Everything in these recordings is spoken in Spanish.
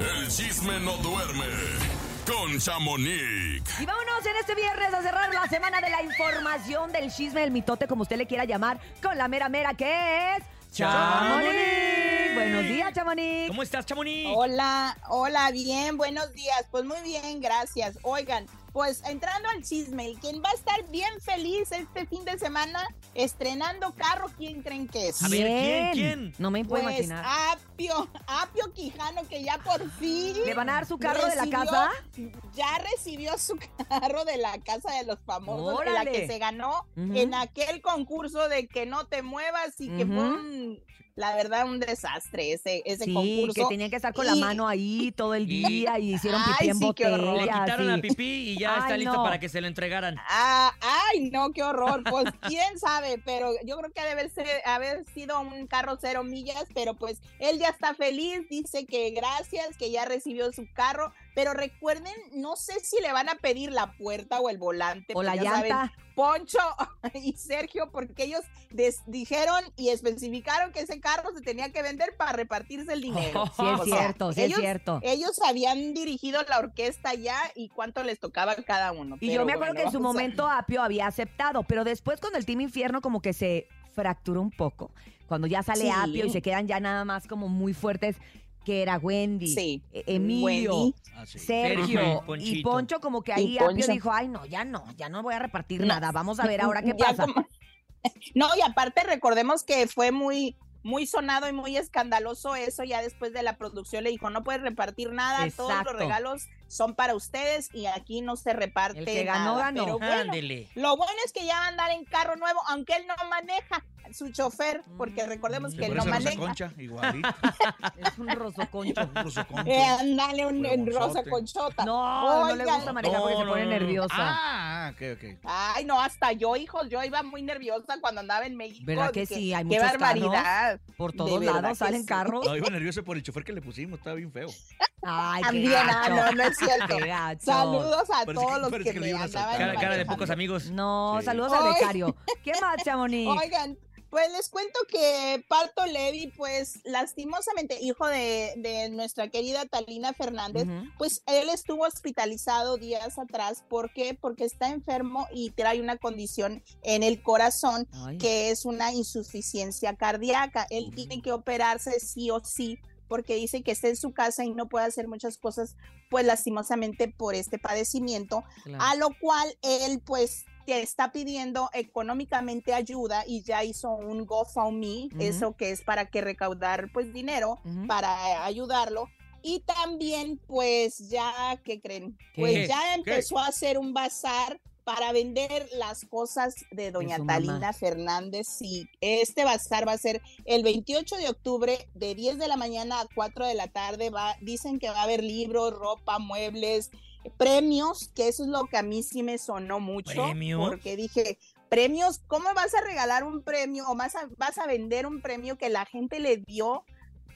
El chisme no duerme con Chamonix. Y vámonos en este viernes a cerrar la semana de la información del chisme del mitote, como usted le quiera llamar, con la mera mera que es... Chamonix. Buenos días, Chamonix. ¿Cómo estás, Chamonix? Hola, hola, bien, buenos días. Pues muy bien, gracias. Oigan, pues entrando al chisme, quien va a estar bien feliz este fin de semana estrenando carro, ¿quién creen que es? A ver, ¿quién, quién? No me puedo Pues imaginar. Apio, Apio Quijano, que ya por fin. ¿Le van a dar su carro de la casa? Ya recibió su carro de la casa de los famosos, de la que se ganó en aquel concurso de que no te muevas y que fue un, la verdad, un desastre ese, ese Sí, concurso. que tenían que estar con la Y- mano ahí todo el día y hicieron Ay, pipí en sí, qué horror. Le quitaron la sí. pipí y ya está listo no. para que se lo entregaran. Ah, ay, no, qué horror. Pues quién sabe, pero yo creo que debe ser, haber sido un carro cero millas, pero pues él ya está feliz, dice que gracias, que ya recibió su carro, pero recuerden, no sé si le van a pedir la puerta o el volante. O la ya saben, llanta. Poncho y Sergio, porque ellos dijeron y especificaron que ese carro se tenía que vender para repartirse el dinero. Sí, es O sea, cierto, sí es ellos- cierto. Ellos habían dirigido la orquesta ya y cuánto les tocaba a cada uno. Y yo me acuerdo bueno, que en su vamos a- momento Apio había aceptado, pero después cuando el Team Infierno como que se fracturó un poco, cuando ya sale Sí. Apio y se quedan ya nada más como muy fuertes, que era Wendy, Sí. E- Emilio, Wendy. Ah, sí. Sergio y. Poncho como que ahí Apio dijo, ay no, ya no, ya no voy a repartir No. nada, vamos a ver ahora qué pasa. como- No, y aparte recordemos que fue muy muy sonado y muy escandaloso eso, ya después de la producción le dijo, no puedes repartir nada, todos Exacto. los regalos son para ustedes y aquí no se reparte El que ganó, nada. ganó. Pero bueno, Ándele. lo bueno es que ya va a andar en carro nuevo, aunque él no maneja su chofer, porque Mm, recordemos que él no maneja. Concha, igualito. Es un rosoconcho. Un Rosa Concha. Eh, andale un, en rosa Huevonzote. conchota. No, no le gusta manejar porque No, se no, pone no, no. nerviosa. Ah, ok, ok. Ay, no, hasta yo, hijos, yo iba muy nerviosa cuando andaba en México. ¿Verdad que sí? Hay Qué muchos carros. barbaridad. Por todos lados salen sí. carros. No, iba nervioso por el chofer que le pusimos, estaba bien feo. Ay, qué También, ah, gacho. no, no es cierto. Qué gacho. Saludos a Parece que- todos los que, que le me andaban. Cara, cara de pocos amigos. No, Sí. saludos al Ay. becario. ¿Qué más, Chamonix? Oigan, pues les cuento que Parto Levi, pues lastimosamente, hijo de, de nuestra querida Talina Fernández, pues él estuvo hospitalizado días atrás. ¿Por qué? Porque está enfermo y trae una condición en el corazón Ay. que es una insuficiencia cardíaca. Él tiene que operarse sí o sí porque dice que está en su casa y no puede hacer muchas cosas, pues lastimosamente por este padecimiento, Claro. a lo cual él pues está pidiendo económicamente ayuda y ya hizo un GoFundMe, Ujú. eso que es para que recaudar pues dinero para ayudarlo. Y también, pues ya, ¿qué creen? ¿Qué? Pues ya empezó a hacer un bazar para vender las cosas de doña Talina. Fernández. Sí, este bazar va a ser el 28 de octubre de 10 de la mañana a 4 de la tarde. Va, dicen que va a haber libros, ropa, muebles, premios, que eso es lo que a mí sí me sonó mucho. ¿Premios? Porque dije, premios, ¿cómo vas a regalar un premio o vas a, vas a vender un premio que la gente le dio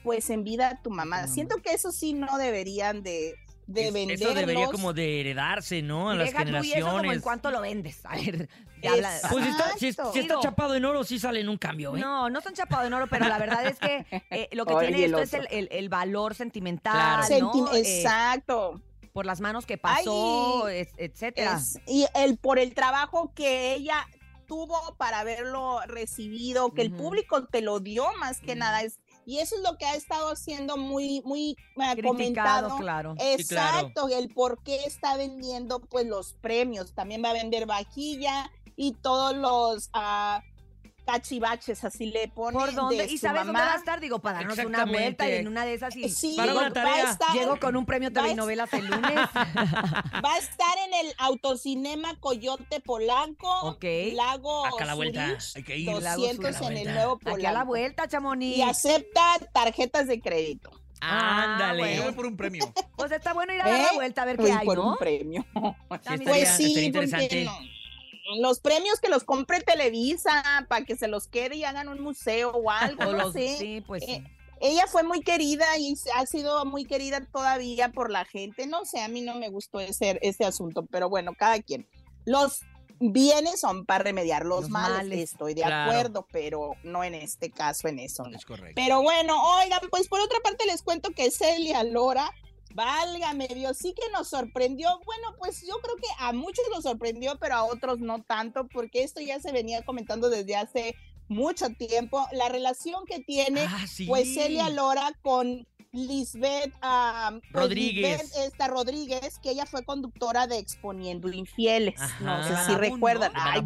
pues en vida a tu mamá? mamá. Siento que eso sí no deberían de, de Es- venderlos. Eso debería como de heredarse, ¿no? A Y las deja tú y eso como en generaciones. cuánto lo vendes. A ver, ya habla-. Pues si está, si, está chapado en oro, sí sale en un cambio, ¿eh? No, no son chapados en oro, pero la verdad es que eh, lo que Oye, tiene el esto es el, el- el valor sentimental, Claro. ¿no? Eh, Exacto. Por las manos que pasó, Ay, etcétera. Es- y el por el trabajo que ella tuvo para haberlo recibido, que el público te lo dio más que nada. Es, y eso es lo que ha estado haciendo muy, muy eh, Criticado, comentado. claro. Sí, claro. Exacto, el por qué está vendiendo pues los premios. También va a vender vajilla y todos los ah, cachivaches, así le ponen. ¿Por dónde? de ¿Y su sabes dónde mamá. va a estar? Digo, para darnos una vuelta y en una de esas y Sí, Para una va a tarea. estar- llego con un premio va a TV y novelas el lunes. Va a estar en el autocinema Coyote Polanco, Ok. Lago Acá a la vuelta. Zurich, Hay que ir. Lago 200 Zurich. en el nuevo Aquí a la Polanco. vuelta, Chamonix. Y acepta tarjetas de crédito. Ándale. Ah, Yo bueno. voy por un premio. Pues está bueno ir a dar la ¿Eh? vuelta a ver Voy qué hay, por ¿no? un premio. Sí, También. estaría- Pues sí, estaría porque interesante. no- los premios que los compre Televisa para que se los quede y hagan un museo o algo, O no los- sé. sí, pues sí. Eh, ella fue muy querida y ha sido muy querida todavía por la gente. No sé, a mí no me gustó ese, ese asunto, pero bueno, cada quien. Los bienes son para remediar los, Los males. males. Estoy de Claro. acuerdo, pero no en este caso, en eso. no. Es correcto. Pero bueno, oigan, pues por otra parte les cuento que Celia Lora, válgame Dios, sí que nos sorprendió. Bueno, pues yo creo que a muchos nos sorprendió, pero a otros no tanto, porque esto ya se venía comentando desde hace mucho tiempo. La relación que tiene, Ah, sí. pues Celia Lora con Lisbeth pues, Rodríguez. Lisbeth, esta Rodríguez, que ella fue conductora de Exponiendo Infieles. No Ajá. sé De si recuerdan. ¿no? Ay,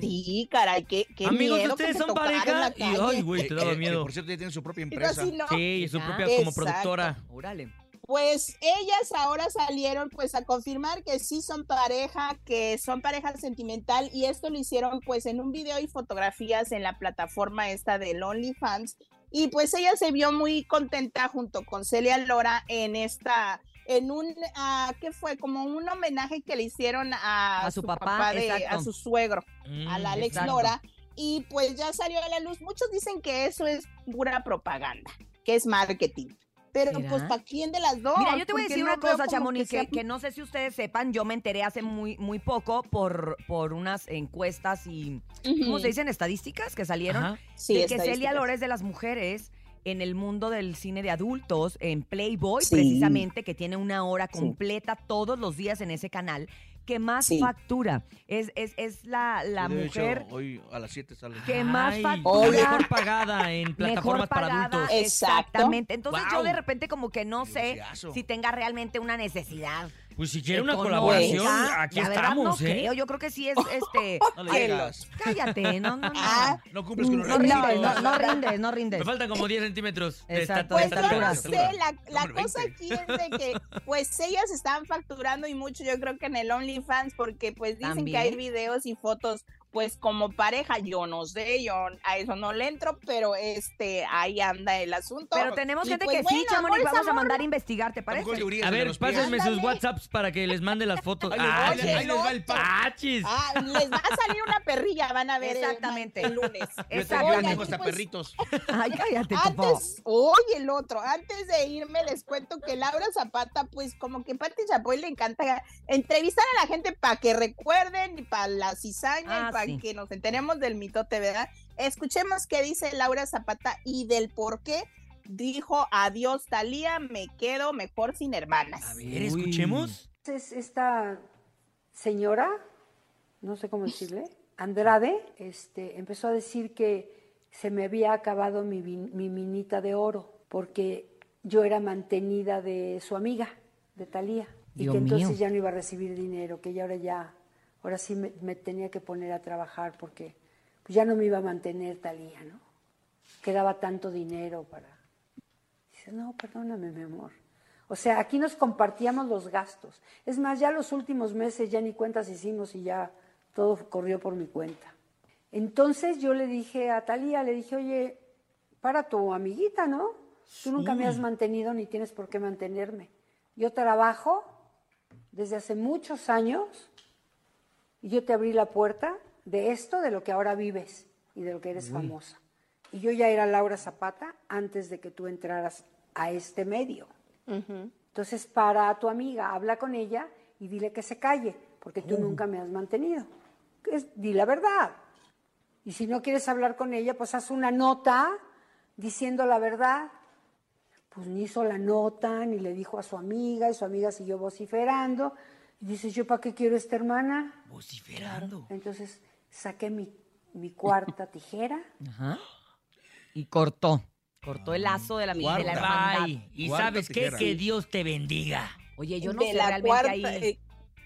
sí, caray, qué, qué Amigos, miedo que ustedes te son pareja y ay, güey, te Que- daba que- que, miedo. por cierto, ya tiene su propia empresa. así, no. Sí, su propia como Exacto. productora. Órale. Pues ellas ahora salieron pues a confirmar que sí son pareja, que son pareja sentimental y esto lo hicieron pues en un video y fotografías en la plataforma esta de OnlyFans y pues ella se vio muy contenta junto con Celia Lora en esta en un ah, ¿qué fue? Como un homenaje que le hicieron a, A su papá, de- a su suegro, Mm, a la Alex exacto. Lora y pues ya salió a la luz. Muchos dicen que eso es pura propaganda, que es marketing. Pero ¿Será? pues ¿para quién de las dos? Mira, yo te voy a decir no una cosa, Chamonix, que, sea- que no sé si ustedes sepan, yo me enteré hace muy, muy poco por, por unas encuestas y, ¿cómo se dicen? Estadísticas que salieron. Ajá. Sí, de que Celia estadísticas. Lora es de las mujeres en el mundo del cine de adultos, en Playboy, Sí. precisamente, que tiene una hora Sí. completa todos los días en ese canal, que más Sí. factura. Es, es, es la, la Sí, de hecho, mujer hoy a las 7 sale. que más Ay, factura. Mejor pagada en mejor plataformas para adultos. Exactamente. Entonces yo de repente como que no sé si tenga realmente una necesidad. Pues si quiere una colaboración, aquí La verdad estamos, no ¿eh? creo. Yo creo que sí es este. No le Ay, digas. cállate, no, no, no. Ah, No cumples con los No No, rindes, no, no rindes, no rindes. Me faltan como 10 centímetros de Exacto, Pues no sé, la, la Hombre, cosa 20. aquí es de que pues ellas están facturando y mucho yo creo que en el OnlyFans porque pues dicen que hay También. videos y fotos pues como pareja, yo no sé, yo a eso no le entro, pero este ahí anda el asunto. Pero tenemos Y, gente pues, que sí, bueno, Chamonix, amor vamos a mandar a investigar, ¿te parece? A ver, pásenme sus. WhatsApps para que les mande las fotos. Ahí les va, Ah, ahí les- ahí les va el pack. ¡Achis! Ah, les va a salir una perrilla, van a ver el- Exactamente. el, lunes. Yo te- yo Exactamente. tengo hasta Pues, perritos. Ay, cállate. Antes, oye, el otro, antes de irme les cuento que Laura Zapata, pues como que Pati Chapoy le encanta entrevistar a la gente para que recuerden y para la cizaña Ah, y para sí. que nos enteremos del mitote, ¿verdad? Escuchemos qué dice Laura Zapata y del por qué dijo adiós Talía, me quedo mejor sin hermanas. A ver, escuchemos. Es esta señora, no sé cómo decirle, Andrade, este, empezó a decir que se me había acabado mi, mi minita de oro porque yo era mantenida de su amiga, de Talía, y Dios que entonces mío. ya no iba a recibir dinero, que ya ahora ya, ahora sí me, me tenía que poner a trabajar porque pues ya no me iba a mantener Talía, ¿no? Quedaba tanto dinero para Dice, no, perdóname, mi amor. O sea, aquí nos compartíamos los gastos. Es más, ya los últimos meses ya ni cuentas hicimos y ya todo corrió por mi cuenta. Entonces yo le dije a Talía, le dije, oye, para tu amiguita, ¿no? Tú nunca me has mantenido ni tienes por qué mantenerme. Yo trabajo desde hace muchos años y yo te abrí la puerta de esto, de lo que ahora vives y de lo que eres famosa. Y yo ya era Laura Zapata antes de que tú entraras a este medio. Entonces, para tu amiga, habla con ella y dile que se calle, porque tú nunca me has mantenido. Es- di la verdad. Y si no quieres hablar con ella, pues haz una nota diciendo la verdad. Pues ni hizo la nota, ni le dijo a su amiga, y su amiga siguió vociferando. Y dices, ¿yo para qué quiero esta hermana? Vociferando. Entonces saqué mi, mi cuarta tijera. Ajá. Y cortó. Cortó el lazo de la, de la hermandad. Bye. Y sabes qué? Que Dios te bendiga. Oye, yo no de sé la realmente cuarta, ahí. eh,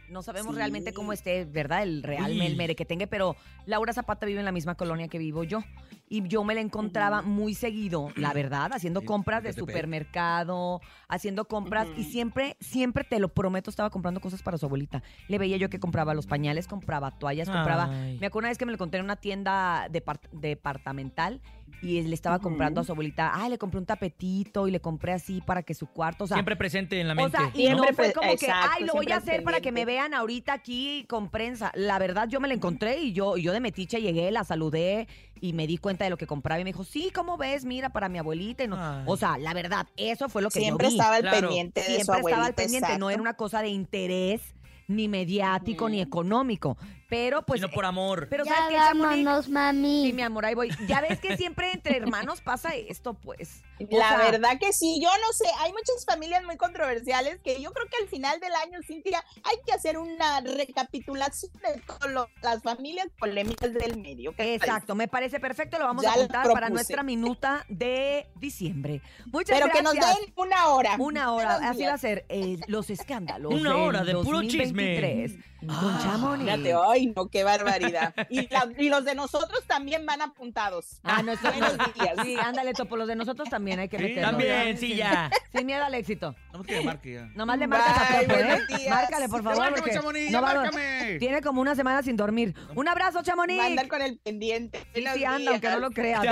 No sabemos Sí. realmente cómo esté, ¿verdad? El real Uy. el merequetengue, pero Laura Zapata vive en la misma colonia que vivo yo. Y yo me la encontraba muy seguido, la verdad, haciendo Sí, compras de supermercado, haciendo compras. Y siempre, siempre, te lo prometo, estaba comprando cosas para su abuelita. Le veía yo que compraba los pañales, compraba toallas, compraba. Ay. Me acuerdo una vez que me lo encontré en una tienda depart- departamental y le estaba comprando a su abuelita. Ay, le compré un tapetito y le compré así para que su cuarto. O sea, Siempre presente en la o mente. sea, y Siempre no fue como que, exacto, ay, lo voy a hacer para que me vean ahorita aquí con prensa. La verdad, yo me la encontré y yo, y yo de metiche llegué, la saludé y me di cuenta de lo que compraba y me dijo, sí, ¿cómo ves? Mira, para mi abuelita. Y no- Ay. O sea, la verdad, eso fue lo que siempre yo vi. estaba al Claro. pendiente de su Siempre abuelita. estaba al pendiente, no era una cosa de interés ni mediático ni económico. Pero pues... Sino por amor. Pero Ya ¿sabes vámonos, mami. Sí, mi amor, ahí voy. Ya ves que siempre entre hermanos pasa esto, pues. O La sea, verdad que sí, yo no sé, hay muchas familias muy controversiales que yo creo que al final del año, Cintia, hay que hacer una recapitulación de todas las familias polémicas del medio. ¿qué te Exacto, me parece perfecto. Lo vamos Ya a apuntar para nuestra minuta de diciembre. Muchas Pero que nos gracias. den una hora. Una hora, así va a ser eh, los escándalos. Una hora de puro 2023 Con Chamonix. Fíjate, ay, no, qué barbaridad. Y, la- y los de nosotros también van apuntados. Ah, no, esto- Buenos días. Sí, ándale, Topo. Los de nosotros también hay que Sí, meterlos. También, sí, ya. Sin miedo al éxito. No que marque ya. Nomás le marcas a Topo, ¿eh? Márcale, por favor. Márcame, Chamonix, no va márcame. Tiene como una semana sin dormir. Un abrazo, Chamonix. Va a andar con el pendiente. Sí, anda, aunque no lo creas.